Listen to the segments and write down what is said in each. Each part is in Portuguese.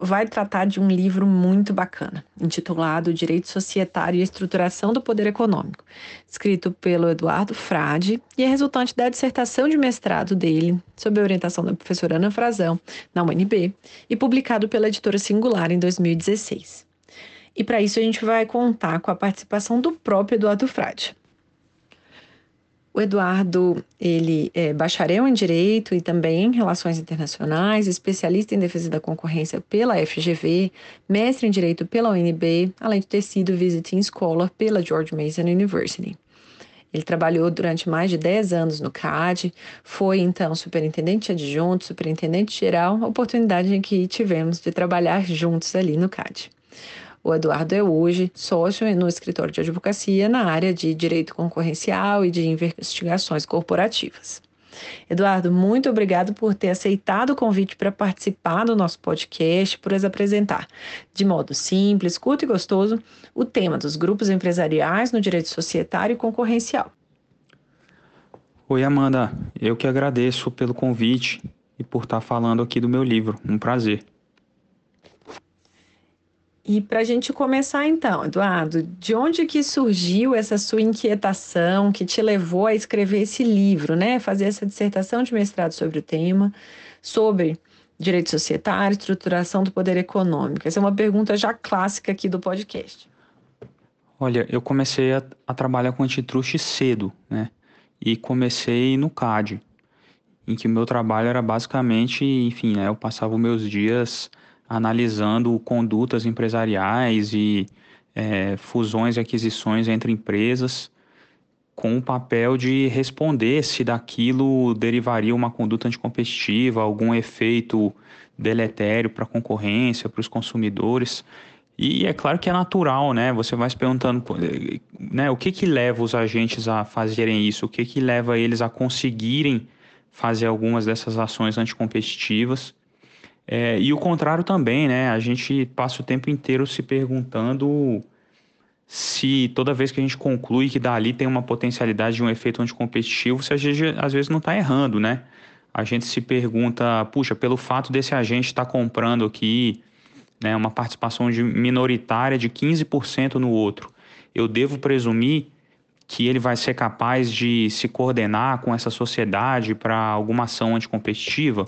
vai tratar de um livro muito bacana, intitulado Direito Societário e Estruturação do Poder Econômico, escrito pelo Eduardo Frade e é resultante da dissertação de mestrado dele, sob a orientação da professora Ana Frazão, na UNB, e publicado pela editora Singular em 2016. E para isso a gente vai contar com a participação do próprio Eduardo Frade. O Eduardo, ele é bacharel em Direito e também em Relações Internacionais, especialista em Defesa da Concorrência pela FGV, mestre em Direito pela UNB, além de ter sido Visiting Scholar pela George Mason University. Ele trabalhou durante mais de 10 anos no CAD, foi então superintendente adjunto, superintendente geral, oportunidade em que tivemos de trabalhar juntos ali no CAD. O Eduardo é hoje sócio no escritório de advocacia na área de direito concorrencial e de investigações corporativas. Eduardo, muito obrigado por ter aceitado o convite para participar do nosso podcast, por nos apresentar, de modo simples, curto e gostoso, o tema dos grupos empresariais no direito societário e concorrencial. Oi, Amanda. Eu que agradeço pelo convite e por estar falando aqui do meu livro. Um prazer. E para a gente começar então, Eduardo, de onde que surgiu essa sua inquietação que te levou a escrever esse livro, né? Fazer essa dissertação de mestrado sobre o tema, sobre direito societário, estruturação do poder econômico. Essa é uma pergunta já clássica aqui do podcast. Olha, eu comecei a, a trabalhar com antitruste cedo, né? E comecei no CAD, em que o meu trabalho era basicamente, enfim, né, eu passava os meus dias analisando condutas empresariais e é, fusões e aquisições entre empresas, com o papel de responder se daquilo derivaria uma conduta anticompetitiva, algum efeito deletério para a concorrência, para os consumidores. E é claro que é natural, né? Você vai se perguntando, né, o que que leva os agentes a fazerem isso? O que que leva eles a conseguirem fazer algumas dessas ações anticompetitivas? É, e o contrário também, né? A gente passa o tempo inteiro se perguntando se toda vez que a gente conclui que dali tem uma potencialidade de um efeito anticompetitivo, se a gente às vezes não está errando, né? A gente se pergunta, puxa, pelo fato desse agente estar tá comprando aqui né, uma participação de minoritária de 15% no outro, eu devo presumir que ele vai ser capaz de se coordenar com essa sociedade para alguma ação anticompetitiva?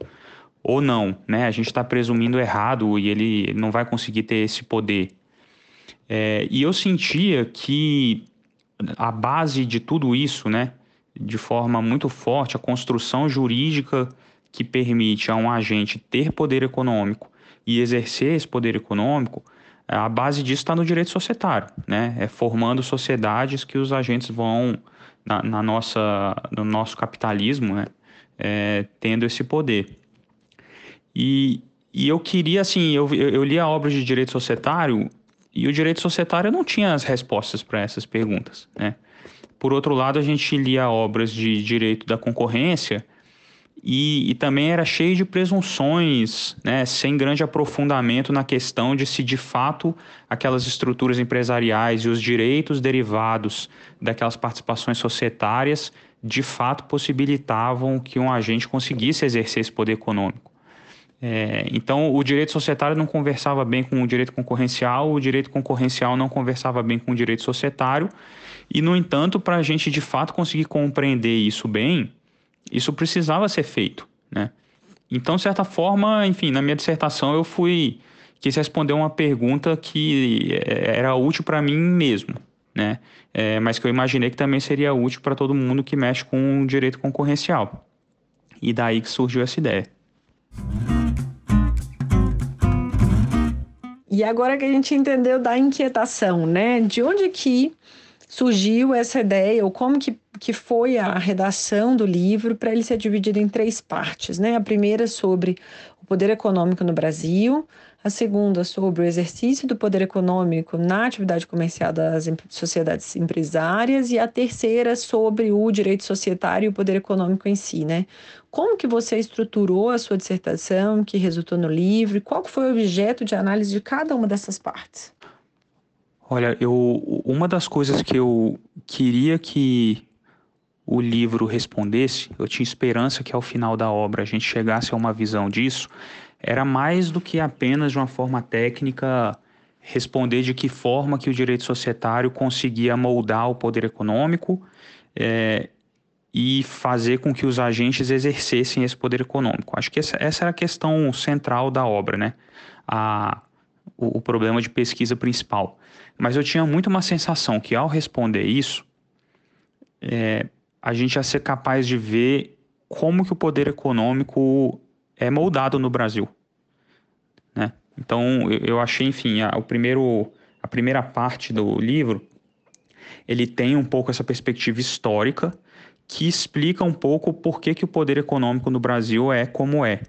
Ou não, né? A gente está presumindo errado e ele não vai conseguir ter esse poder. É, e eu sentia que a base de tudo isso, né, de forma muito forte, a construção jurídica que permite a um agente ter poder econômico e exercer esse poder econômico, a base disso está no direito societário, né? É formando sociedades que os agentes vão na, na nossa, no nosso capitalismo, né? É, tendo esse poder. E, e eu queria, assim, eu, eu li a obra de direito societário e o direito societário não tinha as respostas para essas perguntas, né? Por outro lado, a gente lia obras de direito da concorrência e, e, também era cheio de presunções, né, sem grande aprofundamento na questão de se de fato aquelas estruturas empresariais e os direitos derivados daquelas participações societárias de fato possibilitavam que um agente conseguisse exercer esse poder econômico. É, então, o direito societário não conversava bem com o direito concorrencial, o direito concorrencial não conversava bem com o direito societário, e, no entanto, para a gente de fato conseguir compreender isso bem, isso precisava ser feito. Né? Então, de certa forma, enfim, na minha dissertação eu fui quis responder uma pergunta que é, era útil para mim mesmo, né? É, mas que eu imaginei que também seria útil para todo mundo que mexe com o direito concorrencial. E daí que surgiu essa ideia. E agora que a gente entendeu da inquietação, né? De onde que surgiu essa ideia, ou como que, que foi a redação do livro para ele ser dividido em três partes, né? A primeira sobre o poder econômico no Brasil, a segunda sobre o exercício do poder econômico na atividade comercial das sociedades empresárias e a terceira sobre o direito societário e o poder econômico em si, né? Como que você estruturou a sua dissertação que resultou no livro? Qual foi o objeto de análise de cada uma dessas partes? Olha, eu uma das coisas que eu queria que o livro respondesse, eu tinha esperança que ao final da obra a gente chegasse a uma visão disso, era mais do que apenas de uma forma técnica responder de que forma que o direito societário conseguia moldar o poder econômico é, e fazer com que os agentes exercessem esse poder econômico. Acho que essa, essa era a questão central da obra, né? A, o, o problema de pesquisa principal. Mas eu tinha muito uma sensação que ao responder isso, é, a gente ia ser capaz de ver como que o poder econômico é moldado no Brasil. Né? Então, eu achei, enfim, a, o primeiro, a primeira parte do livro, ele tem um pouco essa perspectiva histórica que explica um pouco por que, que o poder econômico no Brasil é como é.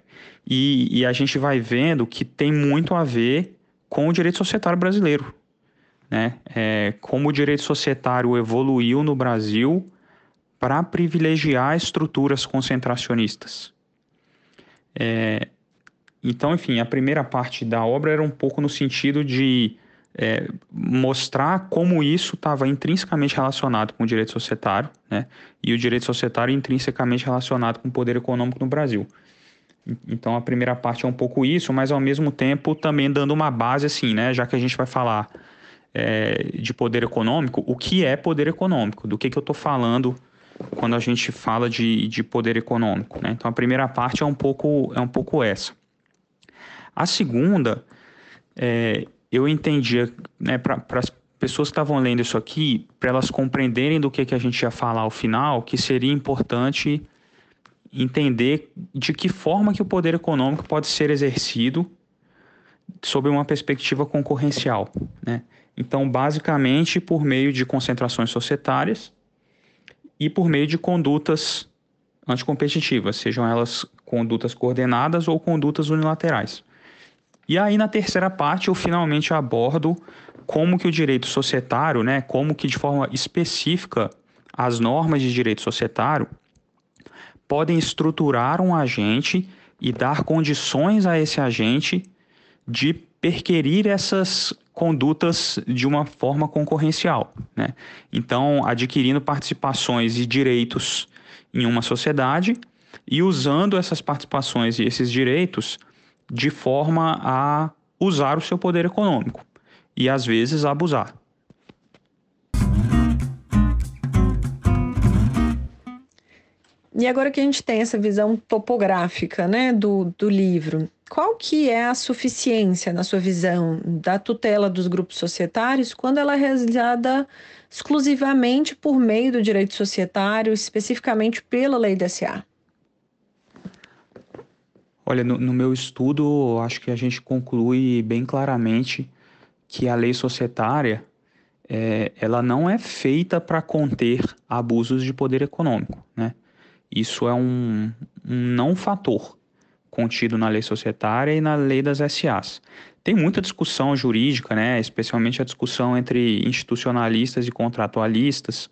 E, e a gente vai vendo que tem muito a ver com o direito societário brasileiro. Né? É, como o direito societário evoluiu no Brasil para privilegiar estruturas concentracionistas. É, então, enfim, a primeira parte da obra era um pouco no sentido de é, mostrar como isso estava intrinsecamente relacionado com o direito societário, né? E o direito societário intrinsecamente relacionado com o poder econômico no Brasil. Então, a primeira parte é um pouco isso, mas ao mesmo tempo também dando uma base assim, né? Já que a gente vai falar é, de poder econômico, o que é poder econômico? Do que, que eu estou falando quando a gente fala de, de poder econômico. Né? Então a primeira parte é um pouco, é um pouco essa. A segunda, é, eu entendia, né, para as pessoas que estavam lendo isso aqui, para elas compreenderem do que, que a gente ia falar ao final, que seria importante entender de que forma que o poder econômico pode ser exercido sob uma perspectiva concorrencial. Né? Então, basicamente, por meio de concentrações societárias, e por meio de condutas anticompetitivas, sejam elas condutas coordenadas ou condutas unilaterais. E aí na terceira parte eu finalmente abordo como que o direito societário, né, como que de forma específica as normas de direito societário podem estruturar um agente e dar condições a esse agente de perquirir essas condutas de uma forma concorrencial. Né? Então, adquirindo participações e direitos em uma sociedade e usando essas participações e esses direitos de forma a usar o seu poder econômico e às vezes abusar. E agora que a gente tem essa visão topográfica né, do, do livro, qual que é a suficiência, na sua visão, da tutela dos grupos societários quando ela é realizada exclusivamente por meio do direito societário, especificamente pela lei da SA? Olha, no, no meu estudo, acho que a gente conclui bem claramente que a lei societária é, ela não é feita para conter abusos de poder econômico, né? Isso é um, um não fator contido na lei societária e na lei das SAs. Tem muita discussão jurídica, né, especialmente a discussão entre institucionalistas e contratualistas,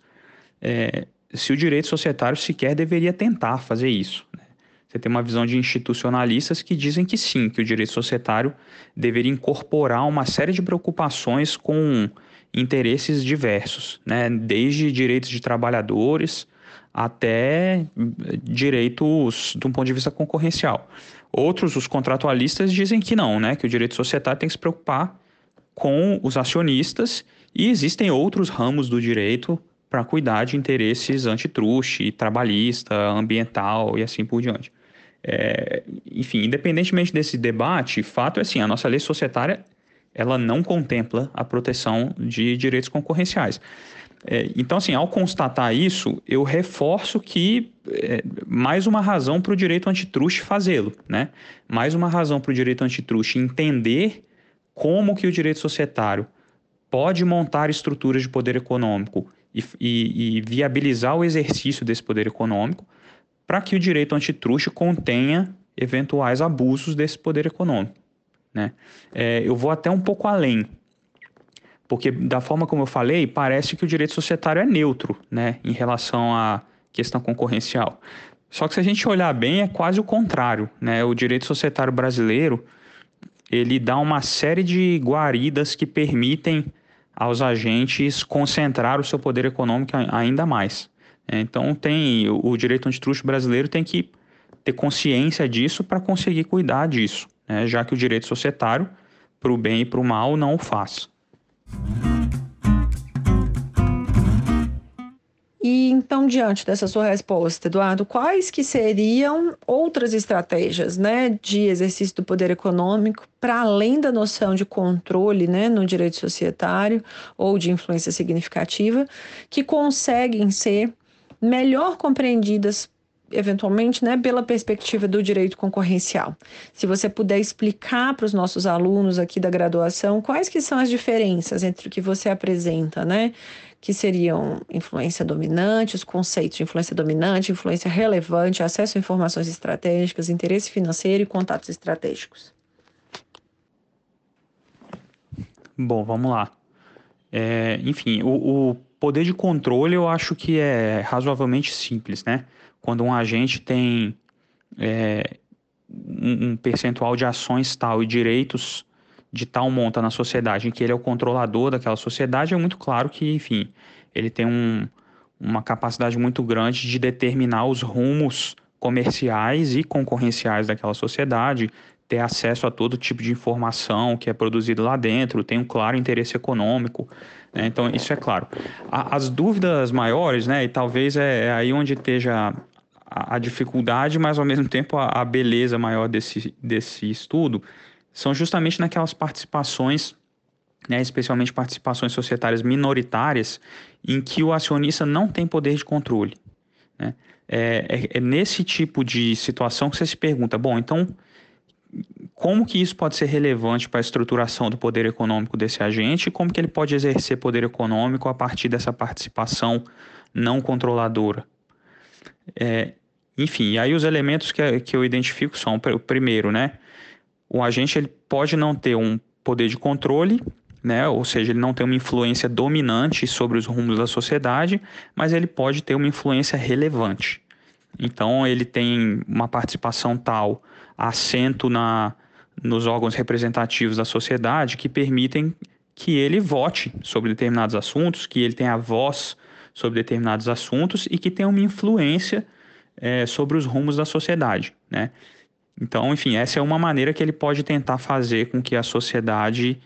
é, se o direito societário sequer deveria tentar fazer isso. Né? Você tem uma visão de institucionalistas que dizem que sim, que o direito societário deveria incorporar uma série de preocupações com interesses diversos, né? desde direitos de trabalhadores até direitos de um ponto de vista concorrencial. Outros, os contratualistas, dizem que não, né? Que o direito societário tem que se preocupar com os acionistas e existem outros ramos do direito para cuidar de interesses antitruste, trabalhista, ambiental e assim por diante. É, enfim, independentemente desse debate, fato é assim, a nossa lei societária ela não contempla a proteção de direitos concorrenciais. É, então, assim, ao constatar isso, eu reforço que é, mais uma razão para o direito antitruste fazê-lo, né? Mais uma razão para o direito antitruste entender como que o direito societário pode montar estruturas de poder econômico e, e, e viabilizar o exercício desse poder econômico para que o direito antitruste contenha eventuais abusos desse poder econômico. Né? É, eu vou até um pouco além, porque da forma como eu falei, parece que o direito societário é neutro né, em relação à questão concorrencial. Só que se a gente olhar bem, é quase o contrário. Né? O direito societário brasileiro ele dá uma série de guaridas que permitem aos agentes concentrar o seu poder econômico ainda mais. Então tem o direito antitruste brasileiro tem que ter consciência disso para conseguir cuidar disso, né? já que o direito societário, para o bem e para o mal, não o faz. E então, diante dessa sua resposta, Eduardo, quais que seriam outras estratégias né, de exercício do poder econômico, para além da noção de controle né, no direito societário ou de influência significativa, que conseguem ser melhor compreendidas eventualmente, né, pela perspectiva do direito concorrencial. Se você puder explicar para os nossos alunos aqui da graduação quais que são as diferenças entre o que você apresenta, né, que seriam influência dominante, os conceitos de influência dominante, influência relevante, acesso a informações estratégicas, interesse financeiro e contatos estratégicos. Bom, vamos lá. É, enfim, o, o Poder de controle eu acho que é razoavelmente simples, né? Quando um agente tem é, um percentual de ações tal e direitos de tal monta na sociedade, em que ele é o controlador daquela sociedade, é muito claro que, enfim, ele tem um, uma capacidade muito grande de determinar os rumos comerciais e concorrenciais daquela sociedade, ter acesso a todo tipo de informação que é produzido lá dentro, tem um claro interesse econômico. Né? Então, isso é claro. As dúvidas maiores, né, e talvez é, é aí onde esteja a, dificuldade, mas ao mesmo tempo a, a beleza maior desse, desse estudo, são justamente naquelas participações né, especialmente participações societárias minoritárias, em que o acionista não tem poder de controle. Né? É, é, é, nesse tipo de situação que você se pergunta: bom, então como que isso pode ser relevante para a estruturação do poder econômico desse agente e como que ele pode exercer poder econômico a partir dessa participação não controladora. É, enfim, aí os elementos que, que eu identifico são, o primeiro, né, o agente ele pode não ter um poder de controle, né, ou seja, ele não tem uma influência dominante sobre os rumos da sociedade, mas ele pode ter uma influência relevante. Então, ele tem uma participação tal, assento na, nos órgãos representativos da sociedade que permitem que ele vote sobre determinados assuntos, que ele tenha voz sobre determinados assuntos e que tenha uma influência é, sobre os rumos da sociedade, né? Então, enfim, essa é uma maneira que ele pode tentar fazer com que a sociedade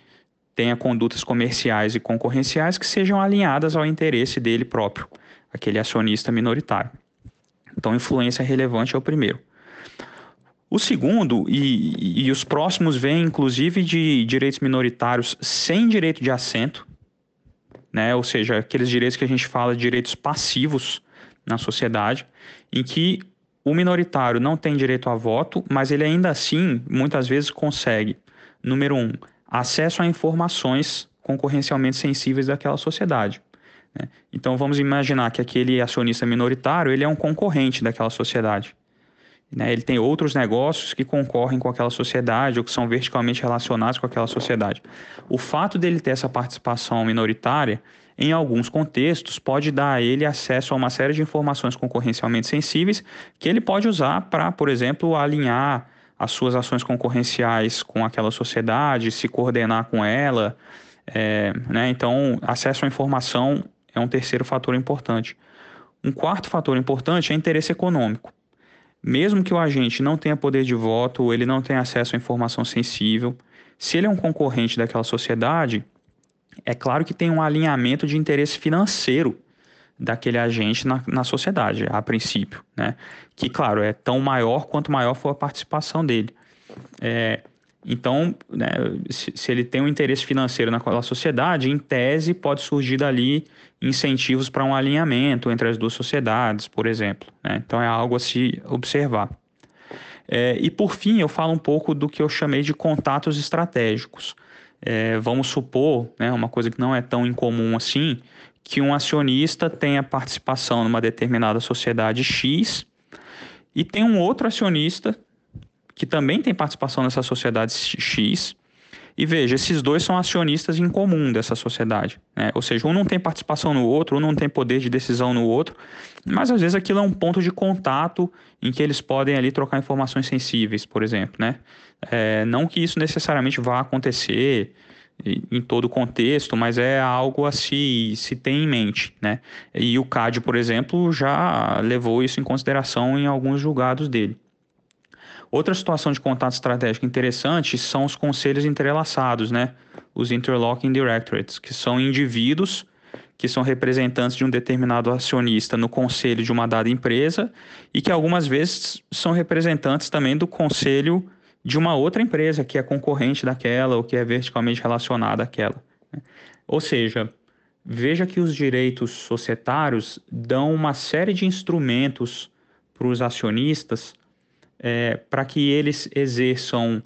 tenha condutas comerciais e concorrenciais que sejam alinhadas ao interesse dele próprio, aquele acionista minoritário. Então, influência relevante é o primeiro. O segundo, e, e os próximos vêm inclusive de direitos minoritários sem direito de assento, né? ou seja, aqueles direitos que a gente fala de direitos passivos na sociedade, em que o minoritário não tem direito a voto, mas ele ainda assim, muitas vezes, consegue, número um, acesso a informações concorrencialmente sensíveis daquela sociedade. Né? Então vamos imaginar que aquele acionista minoritário ele é um concorrente daquela sociedade. Né? Ele tem outros negócios que concorrem com aquela sociedade ou que são verticalmente relacionados com aquela sociedade. O fato dele ter essa participação minoritária, em alguns contextos, pode dar a ele acesso a uma série de informações concorrencialmente sensíveis que ele pode usar para, por exemplo, alinhar as suas ações concorrenciais com aquela sociedade, se coordenar com ela. É, né? Então, acesso à informação é um terceiro fator importante. Um quarto fator importante é interesse econômico. Mesmo que o agente não tenha poder de voto, ele não tenha acesso à informação sensível, se ele é um concorrente daquela sociedade, é claro que tem um alinhamento de interesse financeiro daquele agente na, na sociedade, a princípio, né? Que, claro, é tão maior quanto maior for a participação dele. É, então, né, se, se, ele tem um interesse financeiro naquela sociedade, em tese pode surgir dali incentivos para um alinhamento entre as duas sociedades, por exemplo. Né? Então, é algo a se observar. É, e por fim, eu falo um pouco do que eu chamei de contatos estratégicos. É, vamos supor, né, uma coisa que não é tão incomum assim, que um acionista tenha participação numa determinada sociedade X e tem um outro acionista que também tem participação nessa sociedade X. E veja, esses dois são acionistas em comum dessa sociedade. Né? Ou seja, um não tem participação no outro, um não tem poder de decisão no outro, mas às vezes aquilo é um ponto de contato em que eles podem ali trocar informações sensíveis, por exemplo. Né? É, não que isso necessariamente vá acontecer em todo o contexto, mas é algo a se, se ter em mente. Né? E o CAD, por exemplo, já levou isso em consideração em alguns julgados dele. Outra situação de contato estratégico interessante são os conselhos entrelaçados, né? os interlocking directorates, que são indivíduos que são representantes de um determinado acionista no conselho de uma dada empresa e que algumas vezes são representantes também do conselho de uma outra empresa que é concorrente daquela ou que é verticalmente relacionada àquela. Né? Ou seja, veja que os direitos societários dão uma série de instrumentos para os acionistas é, para que eles exerçam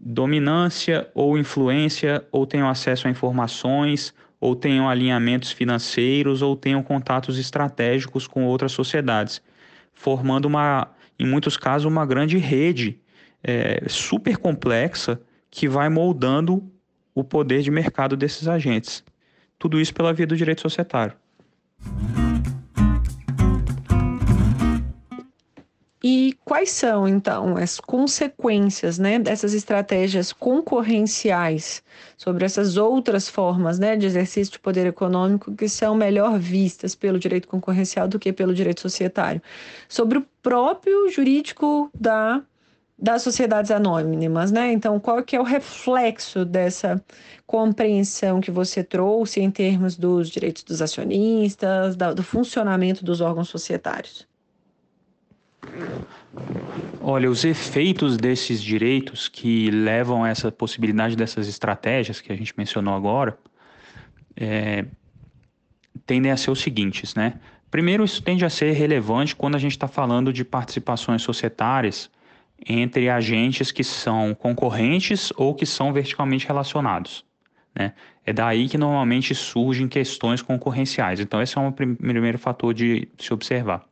dominância ou influência, ou tenham acesso a informações, ou tenham alinhamentos financeiros, ou tenham contatos estratégicos com outras sociedades, formando uma, em muitos casos, uma grande rede é, super complexa que vai moldando o poder de mercado desses agentes. Tudo isso pela via do direito societário. E quais são, então, as consequências né, dessas estratégias concorrenciais sobre essas outras formas né, de exercício de poder econômico que são melhor vistas pelo direito concorrencial do que pelo direito societário? Sobre o próprio jurídico da, das sociedades anônimas, né? Então, qual que é o reflexo dessa compreensão que você trouxe em termos dos direitos dos acionistas, do funcionamento dos órgãos societários? Olha, os efeitos desses direitos que levam a essa possibilidade dessas estratégias que a gente mencionou agora é, tendem a ser os seguintes, né? Primeiro, isso tende a ser relevante quando a gente está falando de participações societárias entre agentes que são concorrentes ou que são verticalmente relacionados. Né? É daí que normalmente surgem questões concorrenciais. Então, esse é um primeiro fator de se observar.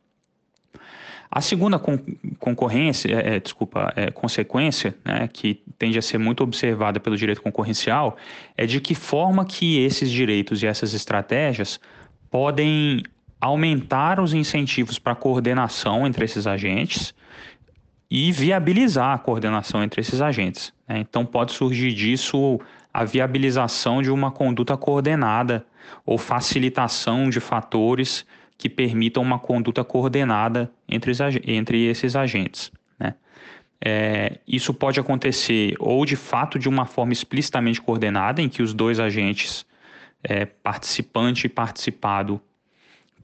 A segunda con concorrência, é, é, desculpa, é, consequência, né, que tende a ser muito observada pelo direito concorrencial, é de que forma que esses direitos e essas estratégias podem aumentar os incentivos para coordenação entre esses agentes e viabilizar a coordenação entre esses agentes. Né? Então, pode surgir disso a viabilização de uma conduta coordenada ou facilitação de fatores que permitam uma conduta coordenada entre, entre esses agentes. Né? É, isso pode acontecer ou de fato de uma forma explicitamente coordenada, em que os dois agentes, é, participante e participado,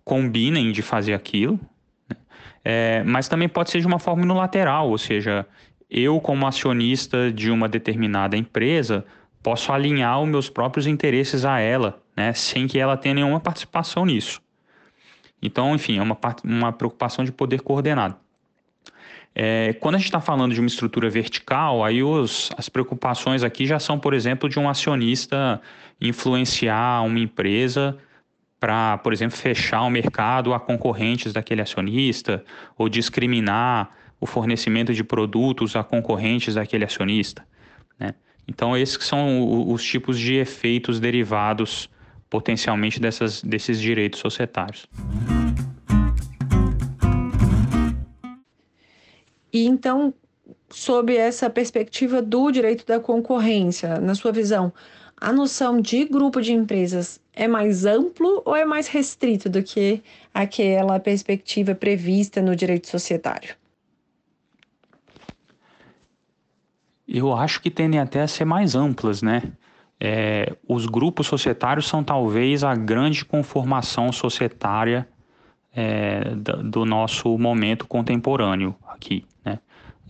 combinem de fazer aquilo, né? é, mas também pode ser de uma forma unilateral, ou seja, eu, como acionista de uma determinada empresa, posso alinhar os meus próprios interesses a ela, né, sem que ela tenha nenhuma participação nisso. Então, enfim, é uma, uma preocupação de poder coordenado. É, quando a gente está falando de uma estrutura vertical, aí os, as preocupações aqui já são, por exemplo, de um acionista influenciar uma empresa para, por exemplo, fechar o mercado a concorrentes daquele acionista ou discriminar o fornecimento de produtos a concorrentes daquele acionista. Né? Então, esses são os tipos de efeitos derivados potencialmente dessas, desses direitos societários. E então, sob essa perspectiva do direito da concorrência, na sua visão, a noção de grupo de empresas é mais amplo ou é mais restrito do que aquela perspectiva prevista no direito societário? Eu acho que tendem até a ser mais amplas, né? É, os grupos societários são talvez a grande conformação societária é, do nosso momento contemporâneo aqui, né?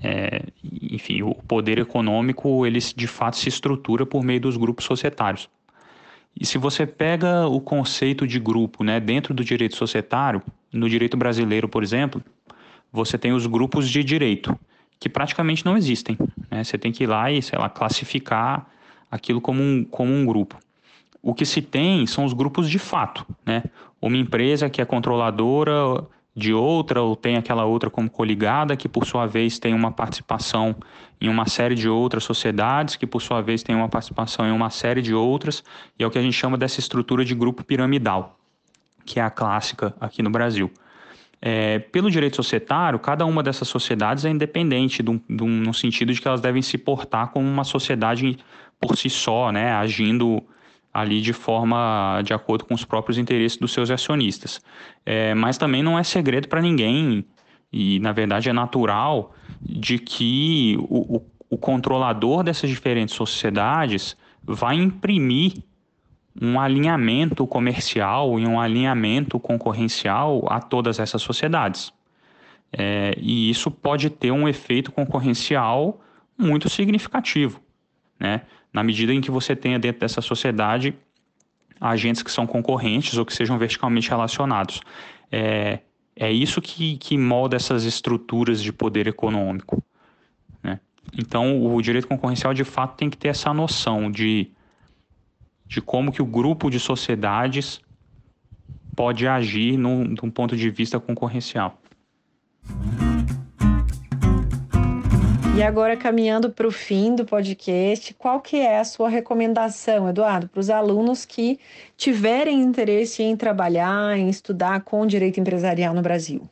É, enfim, o poder econômico ele de fato se estrutura por meio dos grupos societários. E se você pega o conceito de grupo, né, dentro do direito societário, no direito brasileiro, por exemplo, você tem os grupos de direito, que praticamente não existem. Né? Você tem que ir lá e, sei lá, classificar aquilo como um, como um grupo. O que se tem são os grupos de fato, né? Uma empresa que é controladora de outra ou tem aquela outra como coligada que por sua vez tem uma participação em uma série de outras sociedades que por sua vez tem uma participação em uma série de outras e é o que a gente chama dessa estrutura de grupo piramidal que é a clássica aqui no Brasil. É, pelo direito societário, cada uma dessas sociedades é independente, do, do, no sentido de que elas devem se portar como uma sociedade por si só, né, agindo ali de forma de acordo com os próprios interesses dos seus acionistas. É, mas também não é segredo para ninguém, e na verdade é natural, de que o, o, o controlador dessas diferentes sociedades vai imprimir um alinhamento comercial e um alinhamento concorrencial a todas essas sociedades. É, e isso pode ter um efeito concorrencial muito significativo, né? Na medida em que você tenha dentro dessa sociedade agentes que são concorrentes ou que sejam verticalmente relacionados. É, é isso que, que molda essas estruturas de poder econômico. Né? Então, o direito concorrencial, de fato, tem que ter essa noção de, de como que o grupo de sociedades pode agir num, num ponto de vista concorrencial. E agora, caminhando para o fim do podcast, qual que é a sua recomendação, Eduardo, para os alunos que tiverem interesse em trabalhar, em estudar com direito empresarial no Brasil?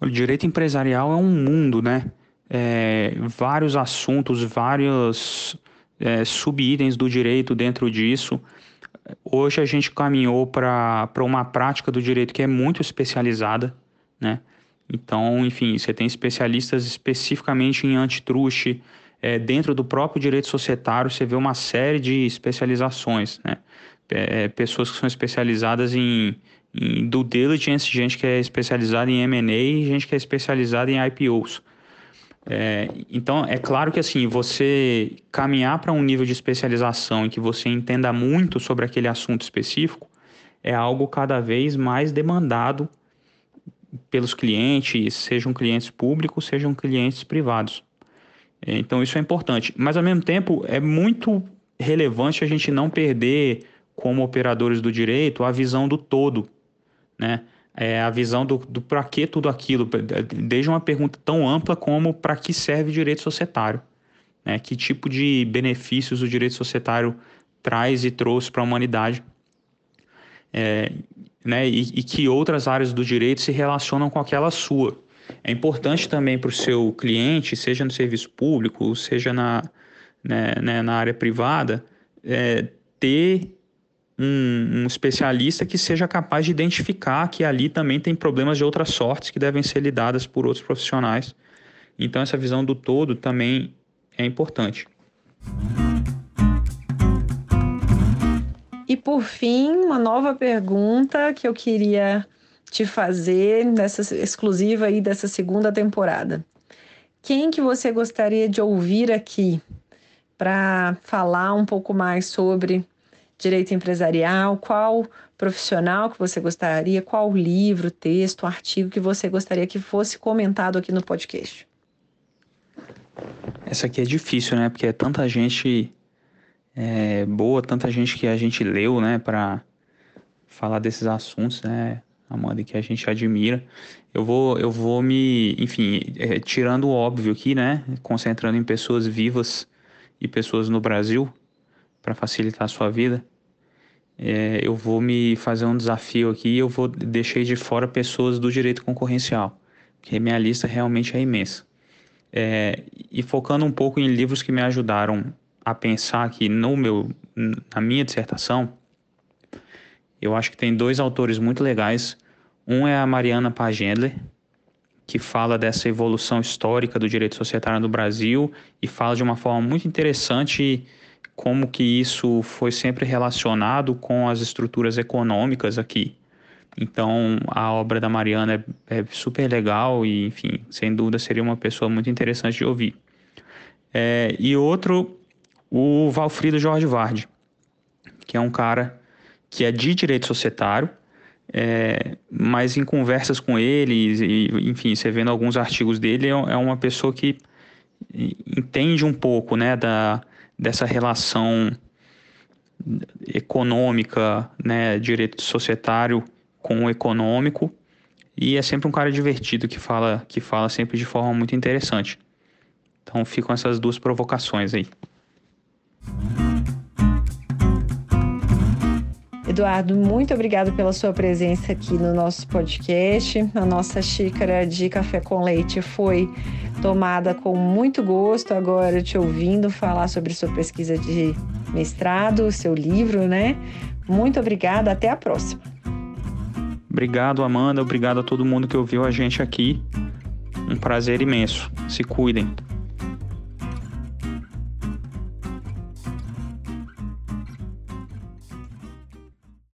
O direito empresarial é um mundo, né? É, vários assuntos, vários é, sub-itens do direito dentro disso. Hoje a gente caminhou para uma prática do direito que é muito especializada, né? Então, enfim, você tem especialistas especificamente em antitruste. É, dentro do próprio direito societário, você vê uma série de especializações, né? É, pessoas que são especializadas em, em due diligence, gente que é especializada em M&A gente que é especializada em IPOs. É, então, é claro que assim, você caminhar para um nível de especialização em que você entenda muito sobre aquele assunto específico é algo cada vez mais demandado pelos clientes, sejam clientes públicos, sejam clientes privados. É, então isso é importante. Mas ao mesmo tempo é muito relevante a gente não perder, como operadores do direito, a visão do todo, né? É a visão do, do para que tudo aquilo, desde uma pergunta tão ampla como para que serve o direito societário, né? Que tipo de benefícios o direito societário traz e trouxe para a humanidade. É, né, e, e que outras áreas do direito se relacionam com aquela sua. É importante também para o seu cliente, seja no serviço público, seja na, né, né, na área privada, é, ter um, um, especialista que seja capaz de identificar que ali também tem problemas de outras sortes que devem ser lidadas por outros profissionais. Então, essa visão do todo também é importante. Por fim, uma nova pergunta que eu queria te fazer nessa exclusiva aí dessa segunda temporada. Quem que você gostaria de ouvir aqui para falar um pouco mais sobre direito empresarial? Qual profissional que você gostaria? Qual livro, texto, artigo que você gostaria que fosse comentado aqui no podcast? Essa aqui é difícil, né? Porque é tanta gente é, boa, tanta gente que a gente leu, né, para falar desses assuntos, né, Amanda, que a gente admira. Eu vou, eu vou me, enfim, é, tirando o óbvio aqui, né, concentrando em pessoas vivas e pessoas no Brasil para facilitar a sua vida. É, eu vou me fazer um desafio aqui. Eu vou deixei de fora pessoas do direito concorrencial, porque minha lista realmente é imensa. É, e focando um pouco em livros que me ajudaram a pensar que no meu, na minha dissertação, eu acho que tem dois autores muito legais. Um é a Mariana Pagendler, que fala dessa evolução histórica do direito societário no Brasil e fala de uma forma muito interessante como que isso foi sempre relacionado com as estruturas econômicas aqui. Então, a obra da Mariana é, é super legal e, enfim, sem dúvida seria uma pessoa muito interessante de ouvir. É, e outro, o Valfrido Jorge Vardi, que é um cara que é de direito societário, é, mas em conversas com ele, e, enfim, você vendo alguns artigos dele, é, é uma pessoa que entende um pouco né, da, dessa relação econômica, né, direito societário com o econômico, e é sempre um cara divertido que fala, que fala sempre de forma muito interessante. Então ficam essas duas provocações aí. Eduardo, muito obrigado pela sua presença aqui no nosso podcast. A nossa xícara de café com leite foi tomada com muito gosto agora te ouvindo falar sobre sua pesquisa de mestrado, seu livro, né? Muito obrigada, até a próxima. Obrigado, Amanda, obrigado a todo mundo que ouviu a gente aqui. Um prazer imenso. Se cuidem.